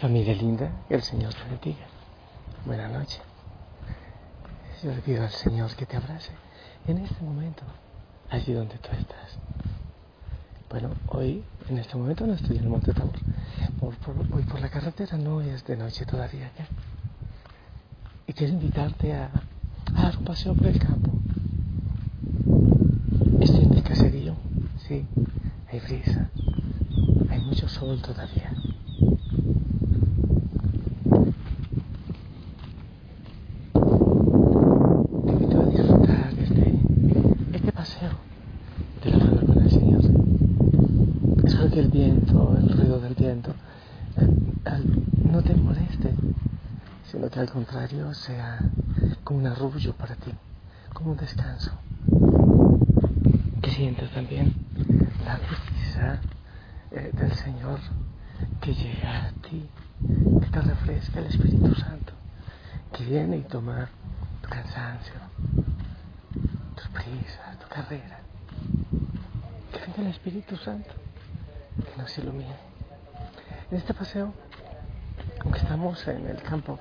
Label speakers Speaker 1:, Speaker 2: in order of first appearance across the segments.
Speaker 1: Familia linda, que el Señor te bendiga. Buenas noches. Yo le pido al Señor que te abrace en este momento, allí donde tú estás. Bueno, hoy, en este momento, no estoy en el Monte Tabor. voy por la carretera, no es de noche todavía ya. Y quiero invitarte a, a dar un paseo por el campo. Estoy en el caserío, sí, hay brisa, hay mucho sol todavía. El viento, el ruido del viento, no te moleste, sino que al contrario sea como un arrullo para ti, como un descanso. Que sientas también la brisa eh, del Señor que llega a ti, que te refresca el Espíritu Santo, que viene y toma tu cansancio, tus prisas, tu carrera. Que venga el Espíritu Santo que nos ilumine. En este paseo, aunque estamos en el campo,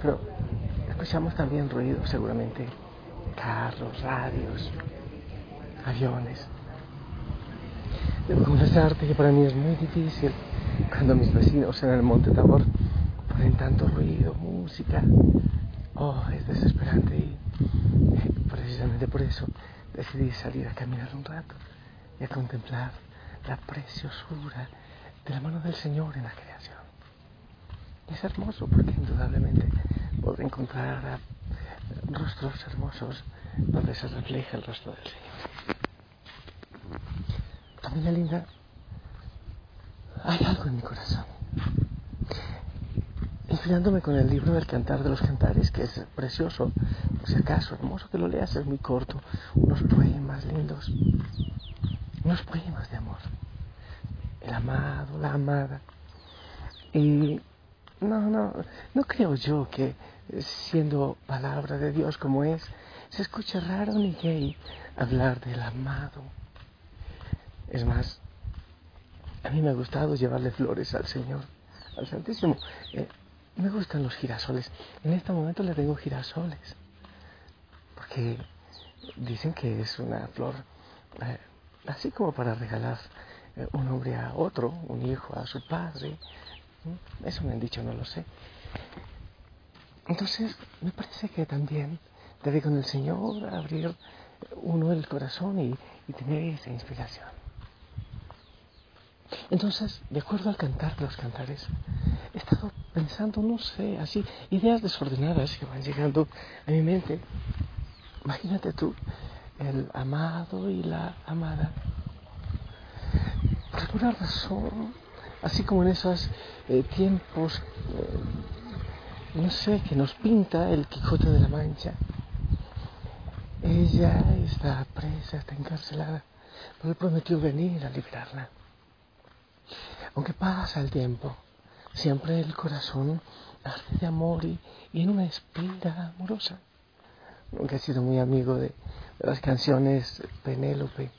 Speaker 1: pero escuchamos también ruido, seguramente carros, radios, aviones. Debo confesarte que para mí es muy difícil cuando mis vecinos en el Monte Tabor ponen tanto ruido, música. Oh, es desesperante y precisamente por eso decidí salir a caminar un rato y a contemplar la preciosura de la mano del Señor en la creación. es hermoso porque indudablemente podré encontrar rostros hermosos donde se refleja el rostro del Señor. Familia linda, hay algo en mi corazón. Inspirándome con el libro del Cantar de los Cantares, que es precioso, por si acaso, hermoso que lo leas, es muy corto, unos poemas lindos unos poemas de amor. El amado, la amada. Y no, no, no creo yo que siendo palabra de Dios como es, se escuche raro ni gay hablar del amado. Es más, a mí me ha gustado llevarle flores al Señor, al Santísimo. Eh, me gustan los girasoles. En este momento le tengo girasoles, porque dicen que es una flor eh, así como para regalar eh, un hombre a otro, un hijo a su padre. Eso me han dicho, no lo sé. Entonces, me parece que también debe con el Señor abrir uno el corazón y, y tener esa inspiración. Entonces, de acuerdo al cantar de los cantares, he estado pensando, no sé, así, ideas desordenadas que van llegando a mi mente. Imagínate tú, el amado y la amada. Por alguna razón, así como en esos eh, tiempos, eh, no sé, que nos pinta el Quijote de la Mancha, ella está presa, está encarcelada, pero él prometió venir a liberarla. Aunque pasa el tiempo, siempre el corazón arde de amor y, y en una espira amorosa. Nunca he sido muy amigo de, las canciones Penélope,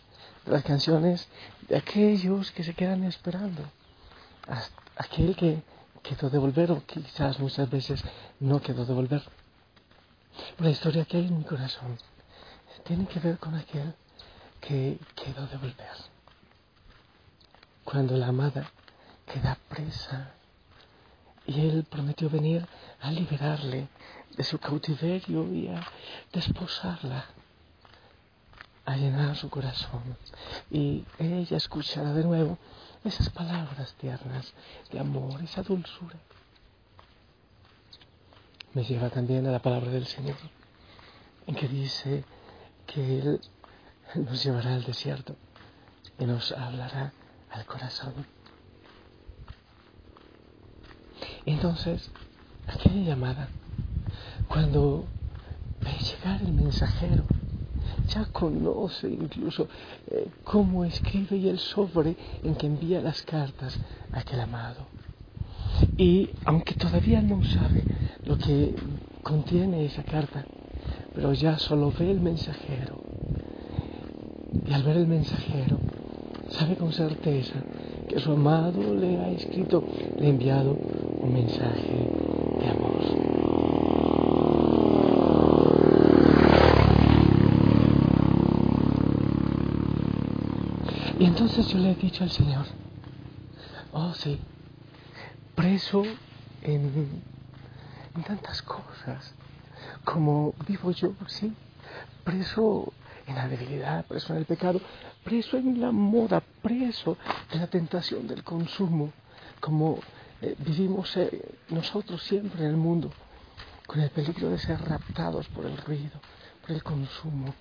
Speaker 1: de las canciones de aquellos que se quedan esperando, aquel que quedó de volver o quizás muchas veces no quedó de volver. La historia que hay en mi corazón tiene que ver con aquel que quedó de volver. Cuando la amada queda presa y él prometió venir a liberarle de su cautiverio y a desposarla a llenar su corazón y ella escuchará de nuevo esas palabras tiernas de amor, esa dulzura. Me lleva también a la palabra del Señor, en que dice que Él nos llevará al desierto y nos hablará al corazón. Entonces, aquella llamada, cuando ve llegar el mensajero, ya conoce incluso eh, cómo escribe y el sobre en que envía las cartas a aquel amado. Y aunque todavía no sabe lo que contiene esa carta, pero ya solo ve el mensajero. Y al ver el mensajero, sabe con certeza que su amado le ha escrito, le ha enviado un mensaje de amor. Y entonces yo le he dicho al Señor, oh sí, preso en, tantas cosas, como vivo yo, sí, preso en la debilidad, preso en el pecado, preso en la moda, preso en la tentación del consumo, como eh, vivimos eh, nosotros siempre en el mundo, con el peligro de ser raptados por el ruido, por el consumo,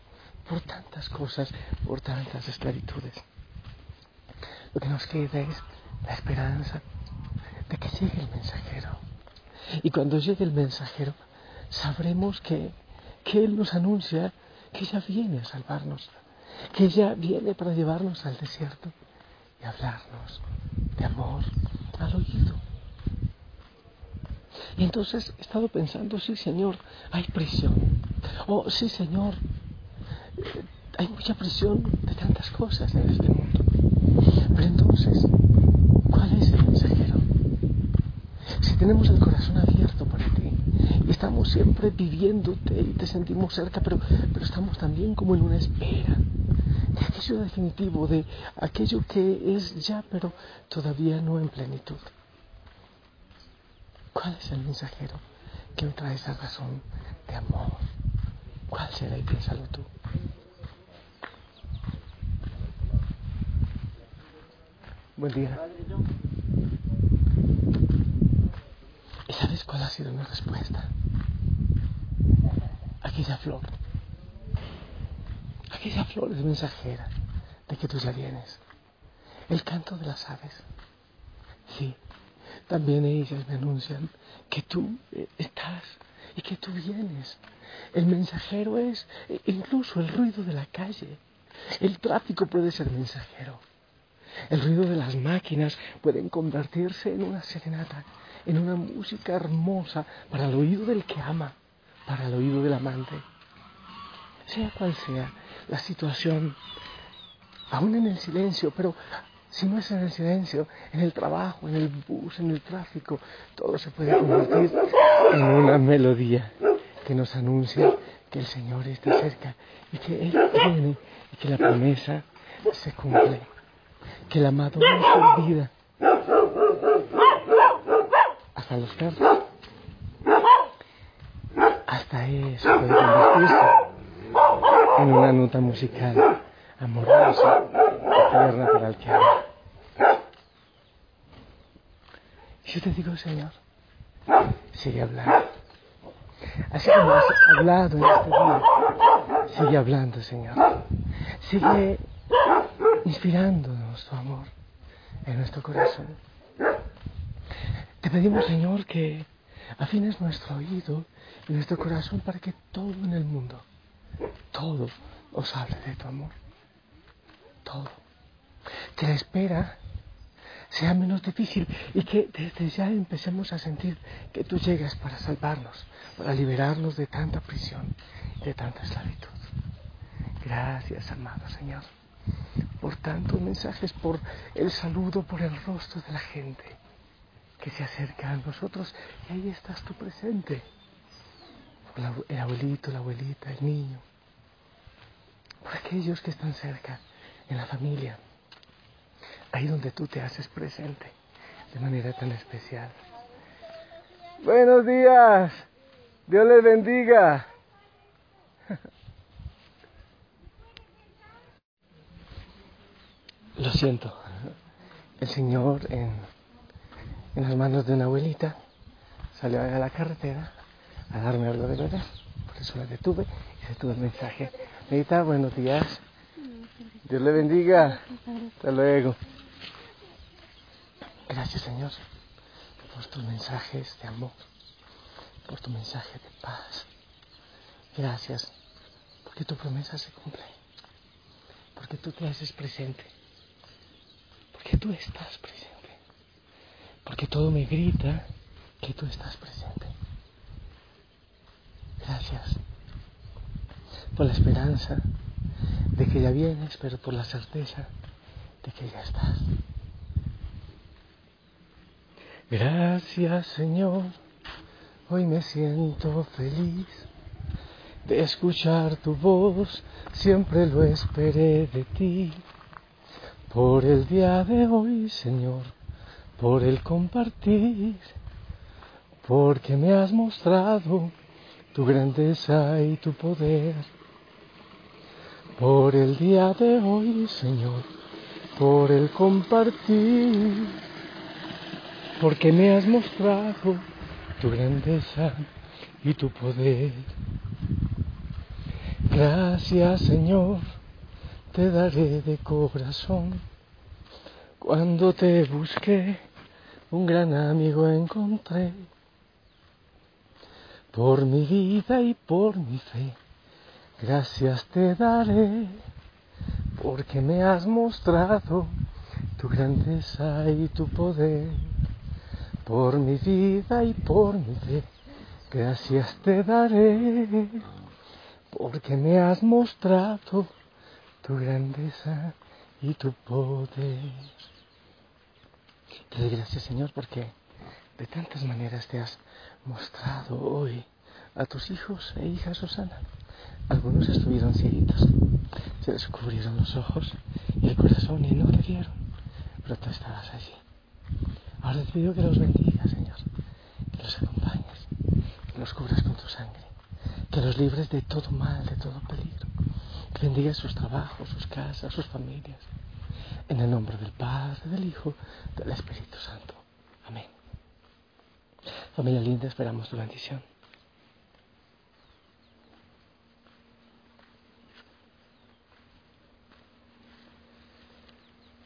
Speaker 1: por tantas cosas, por tantas esclavitudes. Lo que nos queda es la esperanza de que llegue el mensajero. Y cuando llegue el mensajero, sabremos que, que Él nos anuncia que ya viene a salvarnos, que ya viene para llevarnos al desierto y hablarnos de amor al oído. Y entonces he estado pensando, sí Señor, hay prisión. Oh, sí Señor, eh, hay mucha prisión de tantas cosas en este mundo. Pero entonces, ¿cuál es el mensajero? Si tenemos el corazón abierto para ti, estamos siempre viviéndote y te sentimos cerca, pero, pero estamos también como en una espera de aquello definitivo, de aquello que es ya, pero todavía no en plenitud. ¿Cuál es el mensajero que me trae esa razón de amor? ¿Cuál será? Y piénsalo tú. Buen día. ¿Y sabes cuál ha sido mi respuesta? Aquella flor. Aquella flor es mensajera de que tú ya vienes. El canto de las aves. Sí, también ellas me anuncian que tú eh, estás y que tú vienes. El mensajero es eh, incluso el ruido de la calle. El tráfico puede ser mensajero. El ruido de las máquinas pueden convertirse en una serenata en una música hermosa para el oído del que ama, para el oído del amante. Sea cual sea la situación, aún en el silencio, pero si no es en el silencio, en el trabajo, en el bus, en el tráfico, todo se puede convertir en una melodía que nos anuncia que el Señor está cerca y que Él viene y que la promesa se cumple, que el amado no se olvida hasta los perros. Hasta eso puede convertirse en una nota musical amorosa, eterna para el que ama. Yo te digo, Señor, sigue hablando. Así como has hablado en este día, sigue hablando, Señor. Sigue inspirándonos tu amor en nuestro corazón. Te pedimos, Señor, que afines nuestro oído y nuestro corazón para que todo en el mundo, todo os hable de tu amor. Todo. Que la espera sea menos difícil y que desde ya empecemos a sentir que tú llegas para salvarnos, para liberarnos de tanta prisión, de tanta esclavitud. Gracias, amado Señor, por tantos mensajes, por el saludo, por el rostro de la gente que se acerca a nosotros y ahí estás tú presente. El abuelito, la abuelita, el niño, por aquellos que están cerca, en la familia, ahí donde tú te haces presente de manera tan especial. Buenos días, Dios les bendiga. Lo siento, el Señor en en las manos de una abuelita, salió a la carretera a darme algo de beber. Por eso la detuve y se tuvo el mensaje. Abuelita, buenos días. Dios le bendiga. Hasta luego. Gracias, Señor, por tus mensajes de amor, por tu mensaje de paz. Gracias porque tu promesa se cumple, porque tú te haces presente, porque tú estás presente, porque todo me grita que tú estás presente. Gracias por la esperanza de que ya vienes, pero por la certeza de que ya estás. Gracias Señor, hoy me siento feliz de escuchar tu voz, siempre lo esperé de ti. Por el día de hoy, Señor, por el compartir, porque me has mostrado tu grandeza y tu poder. Por el día de hoy, Señor, por el compartir, porque me has mostrado tu grandeza y tu poder. Gracias Señor, te daré de corazón. Cuando te busqué, un gran amigo encontré. Por mi vida y por mi fe, gracias te daré, porque me has mostrado tu grandeza y tu poder. Por mi vida y por mi fe, gracias te daré porque me has mostrado tu grandeza y tu poder. Te gracias, Señor, porque de tantas maneras te has mostrado hoy a tus hijos e hijas, Susana. Algunos estuvieron cieguitos, se les cubrieron los ojos y el corazón y no te vieron, pero tú estabas allí. Ahora te pido que los bendigas, Señor, que los acompañes, que los cubras con tu sangre que los libres de todo mal, de todo peligro, que bendiga sus trabajos, sus casas, sus familias. En el nombre del Padre, del Hijo, del Espíritu Santo. Amén. Familia linda, esperamos tu bendición.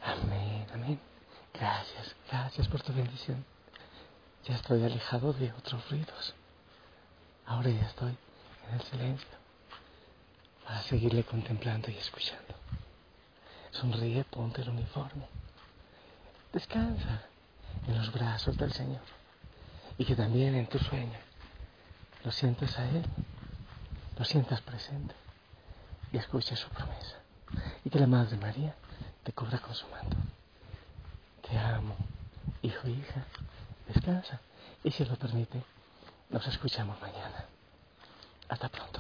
Speaker 1: Amén, amén. Gracias, gracias por tu bendición. Ya estoy alejado de otros ruidos. Ahora ya estoy en el silencio para seguirle contemplando y escuchando. Sonríe, ponte el uniforme. Descansa en los brazos del Señor y que también en tu sueño lo sientes a Él, lo sientas presente y escuches su promesa. Y que la Madre María te cubra con su manto. Hijo hija. Descansa y si lo permite, nos escuchamos mañana. Hasta pronto.